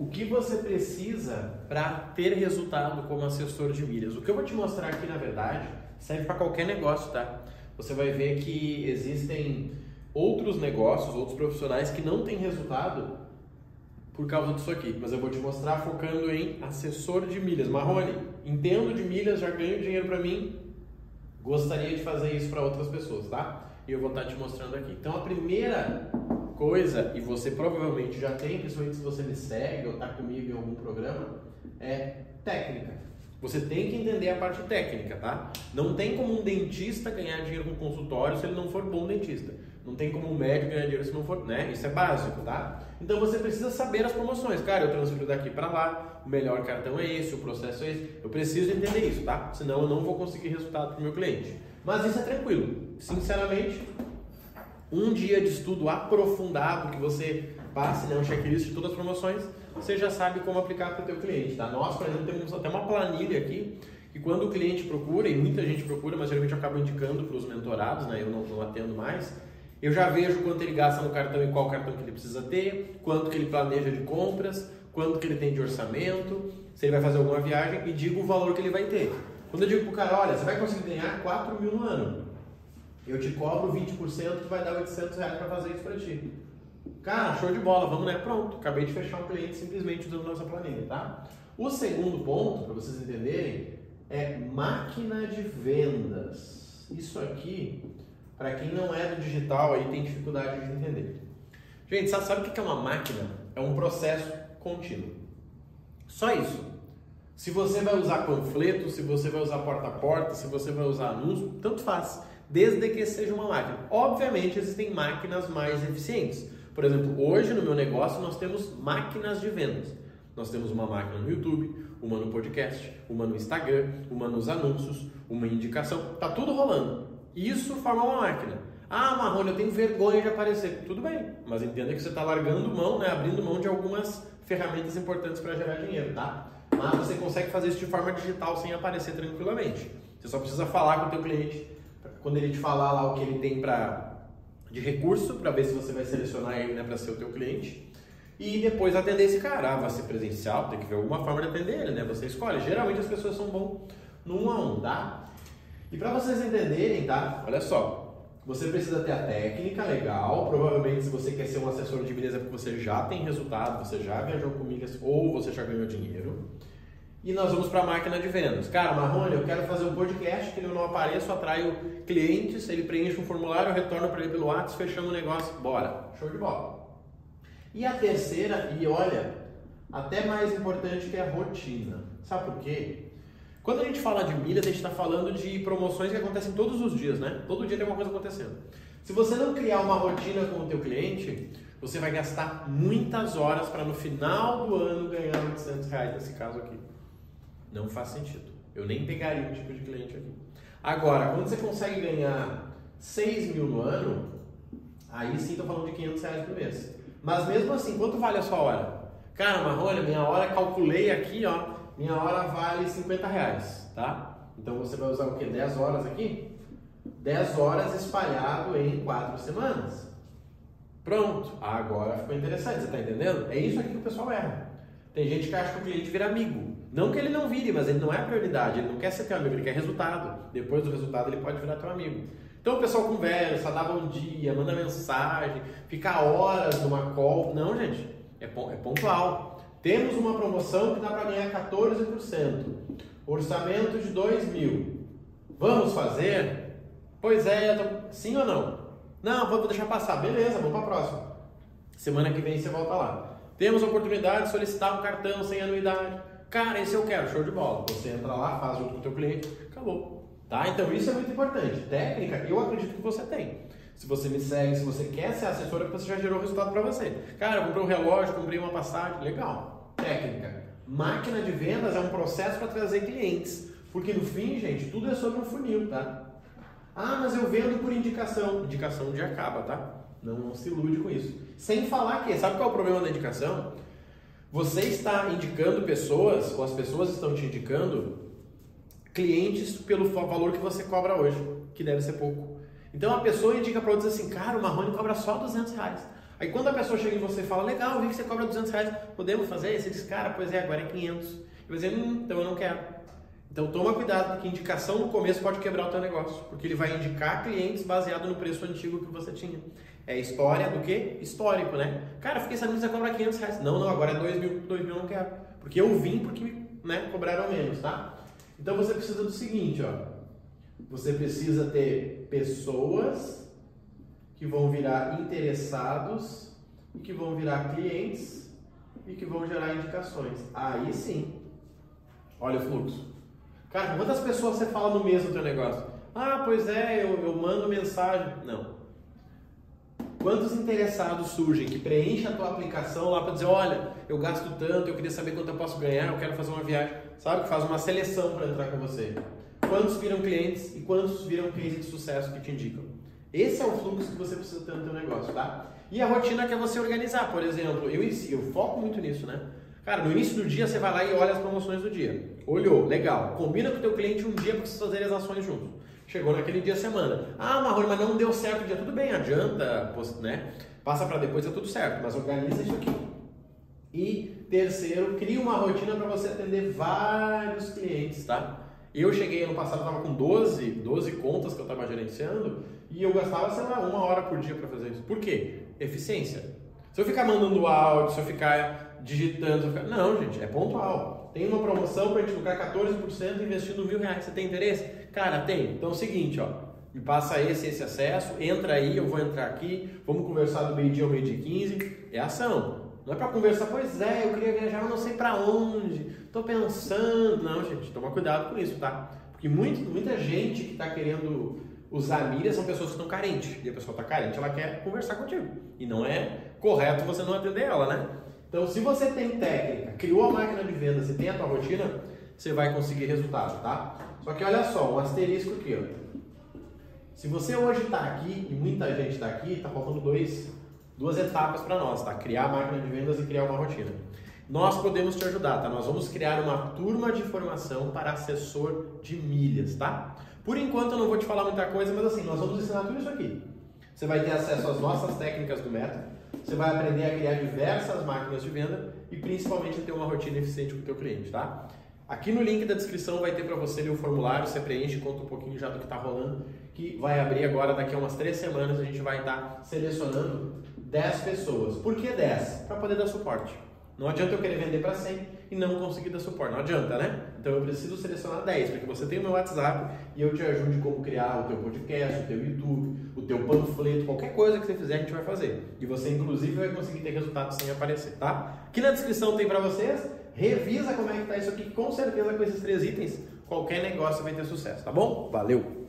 o que você precisa para ter resultado como assessor de milhas. O que eu vou te mostrar aqui, na verdade, serve para qualquer negócio, tá? Você vai ver que existem outros negócios, outros profissionais que não têm resultado por causa disso aqui, mas eu vou te mostrar focando em assessor de milhas. Marrone, entendo de milhas, já ganho dinheiro para mim, gostaria de fazer isso para outras pessoas, tá? E eu vou estar tá te mostrando aqui. Então a primeira coisa, e você provavelmente já tem, principalmente se você me segue ou está comigo em algum programa, é técnica. Você tem que entender a parte técnica, tá? Não tem como um dentista ganhar dinheiro com consultório se ele não for bom dentista. Não tem como um médico ganhar dinheiro se não for, né? Isso é básico, tá? Então você precisa saber as promoções. Cara, eu transfiro daqui para lá, o melhor cartão é esse, o processo é esse. Eu preciso entender isso, tá? Senão eu não vou conseguir resultado para o meu cliente. Mas isso é tranquilo. Sinceramente, um dia de estudo aprofundado que você passe né, um checklist de todas as promoções, você já sabe como aplicar para o teu cliente, tá? Nós, por exemplo, temos até uma planilha aqui que quando o cliente procura, e muita gente procura, mas geralmente eu acabo indicando para os mentorados, né? Eu não, não atendo mais, eu já vejo quanto ele gasta no cartão e qual cartão que ele precisa ter, quanto que ele planeja de compras, quanto que ele tem de orçamento, se ele vai fazer alguma viagem e digo o valor que ele vai ter. Quando eu digo para o cara, olha, você vai conseguir ganhar 4 mil no ano, eu te cobro 20% que vai dar 800 reais para fazer isso para ti. Cara, show de bola, vamos né? Pronto, acabei de fechar um cliente simplesmente usando nossa planilha, tá? O segundo ponto, para vocês entenderem, é máquina de vendas. Isso aqui para quem não é do digital aí tem dificuldade de entender. Gente, sabe, o que é uma máquina? É um processo contínuo. Só isso. Se você vai usar panfleto, se você vai usar porta a porta, se você vai usar anúncio, tanto faz, desde que seja uma máquina. Obviamente existem máquinas mais eficientes. Por exemplo, hoje no meu negócio nós temos máquinas de vendas. Nós temos uma máquina no YouTube, uma no podcast, uma no Instagram, uma nos anúncios, uma indicação, tá tudo rolando. Isso forma uma máquina. Ah, Marrone, eu tenho vergonha de aparecer. Tudo bem, mas entenda que você está largando mão, né, abrindo mão de algumas ferramentas importantes para gerar dinheiro, tá? Mas você consegue fazer isso de forma digital sem aparecer tranquilamente. Você só precisa falar com o teu cliente, quando ele te falar lá o que ele tem para de recurso, para ver se você vai selecionar ele né, para ser o teu cliente. E depois atender esse cara. Ah, vai ser presencial, tem que ver alguma forma de atender ele, né? Você escolhe. Geralmente as pessoas são bom no um a um, tá? E para vocês entenderem, tá? Olha só, você precisa ter a técnica legal. Provavelmente, se você quer ser um assessor de beleza, porque você já tem resultado, você já viajou com ou você já ganhou dinheiro. E nós vamos para a máquina de vendas. Cara, Marrone, eu quero fazer um podcast que eu não apareço, atraio clientes, ele preenche um formulário, eu retorno para ele pelo WhatsApp, fechamos o negócio, bora. Show de bola. E a terceira, e olha, até mais importante que é a rotina. Sabe por quê? Quando a gente fala de milhas, a gente está falando de promoções que acontecem todos os dias, né? Todo dia tem alguma coisa acontecendo. Se você não criar uma rotina com o teu cliente, você vai gastar muitas horas para no final do ano ganhar 800 reais nesse caso aqui. Não faz sentido. Eu nem pegaria um tipo de cliente aqui. Agora, quando você consegue ganhar 6 mil no ano, aí sim estou falando de 500 reais por mês. Mas mesmo assim, quanto vale a sua hora? Cara, Marrone, minha hora calculei aqui, ó, minha hora vale 50 reais, tá? Então você vai usar o que? 10 horas aqui? 10 horas espalhado em 4 semanas. Pronto, agora ficou interessante, você está entendendo? É isso aqui que o pessoal erra. Tem gente que acha que o cliente vira amigo. Não que ele não vire, mas ele não é prioridade, ele não quer ser teu amigo, ele quer resultado. Depois do resultado ele pode virar teu amigo. Então o pessoal conversa, dá bom dia, manda mensagem, fica horas numa call. Não, gente, é, é pontual. Temos uma promoção que dá para ganhar 14%. Orçamento de 2 mil. Vamos fazer? Pois é, tô... sim ou não? Não, vou deixar passar. Beleza, vamos para a próxima. Semana que vem você volta lá. Temos a oportunidade de solicitar um cartão sem anuidade. Cara, esse eu quero, show de bola. Você entra lá, faz junto com o teu cliente, acabou. Tá? Então isso é muito importante. Técnica, eu acredito que você tem. Se você me segue, se você quer ser assessora, você já gerou resultado para você. Cara, eu comprei um relógio, comprei uma passagem, legal. Técnica. Máquina de vendas é um processo para trazer clientes. Porque no fim, gente, tudo é sobre um funil, tá? Ah, mas eu vendo por indicação. Indicação dia acaba, tá? Não, não se ilude com isso. Sem falar que, sabe qual é o problema da indicação? Você está indicando pessoas, ou as pessoas estão te indicando clientes pelo valor que você cobra hoje, que deve ser pouco. Então a pessoa indica para outros assim, cara, o Marrone cobra só 200 reais. Aí quando a pessoa chega em você e fala, legal, vi que você cobra 200 reais, podemos fazer? Você diz, cara, pois é, agora é 500. E você diz, hum, então eu não quero. Então toma cuidado, porque indicação no começo pode quebrar o teu negócio, porque ele vai indicar clientes baseado no preço antigo que você tinha. É história do que? Histórico, né? Cara, fiquei sabendo que você cobra 500 reais. Não, não, agora é 2 mil, 2 mil não quero. Porque eu vim porque né, cobraram menos, tá? Então você precisa do seguinte, ó. Você precisa ter pessoas que vão virar interessados e que vão virar clientes e que vão gerar indicações. Aí sim. Olha o fluxo. Cara, quantas pessoas você fala no mês do teu negócio? Ah, pois é, eu, eu mando mensagem. Não. Quantos interessados surgem que preenchem a tua aplicação lá para dizer, olha, eu gasto tanto, eu queria saber quanto eu posso ganhar, eu quero fazer uma viagem, sabe? Que faz uma seleção para entrar com você. Quantos viram clientes e quantos viram clientes de sucesso que te indicam? Esse é o fluxo que você precisa ter no teu negócio, tá? E a rotina que é você organizar, por exemplo, eu, eu foco muito nisso, né? Cara, no início do dia você vai lá e olha as promoções do dia. Olhou, legal. Combina com o teu cliente um dia para vocês fazerem as ações juntos. Chegou naquele dia semana. Ah, Marrone, mas não deu certo o dia. Tudo bem, adianta, né? Passa para depois, é tudo certo. Mas organiza isso aqui. E terceiro, cria uma rotina para você atender vários clientes, tá? Eu cheguei ano passado, estava com 12, 12 contas que eu estava gerenciando e eu gastava, sei lá, uma hora por dia para fazer isso. Por quê? Eficiência. Se eu ficar mandando áudio, se eu ficar digitando, eu ficar... não, gente, é pontual. Tem uma promoção para lucrar 14% investindo mil reais. Você tem interesse? Cara, tem. Então é o seguinte, ó. Me passa esse, esse acesso, entra aí, eu vou entrar aqui, vamos conversar do meio-dia ao meio-dia 15. É ação. Não é para conversar, pois é, eu queria viajar, não sei para onde, tô pensando. Não, gente, toma cuidado com isso, tá? Porque muito, muita gente que está querendo usar milhas são pessoas que estão carentes. E a pessoa está carente, ela quer conversar contigo. E não é correto você não atender ela, né? Então, se você tem técnica, criou a máquina de vendas e tem a tua rotina, você vai conseguir resultado, tá? Só que olha só, um asterisco aqui, ó. Se você hoje está aqui e muita gente está aqui, está faltando dois, duas etapas para nós, tá? Criar a máquina de vendas e criar uma rotina. Nós podemos te ajudar, tá? Nós vamos criar uma turma de formação para assessor de milhas, tá? Por enquanto eu não vou te falar muita coisa, mas assim, nós vamos ensinar tudo isso aqui. Você vai ter acesso às nossas técnicas do método, você vai aprender a criar diversas máquinas de venda e principalmente ter uma rotina eficiente com o teu cliente, tá? Aqui no link da descrição vai ter para você o formulário, você preenche, conta um pouquinho já do que está rolando, que vai abrir agora daqui a umas três semanas, a gente vai estar tá selecionando 10 pessoas. Por que 10? Para poder dar suporte. Não adianta eu querer vender para 100 e não conseguir dar suporte. Não adianta, né? Então eu preciso selecionar 10, porque você tem o meu WhatsApp e eu te ajude como criar o teu podcast, o teu YouTube, o teu panfleto, qualquer coisa que você fizer a gente vai fazer. E você inclusive vai conseguir ter resultado sem aparecer, tá? Aqui na descrição tem para vocês, revisa como é que tá isso aqui, com certeza com esses três itens, qualquer negócio vai ter sucesso, tá bom? Valeu!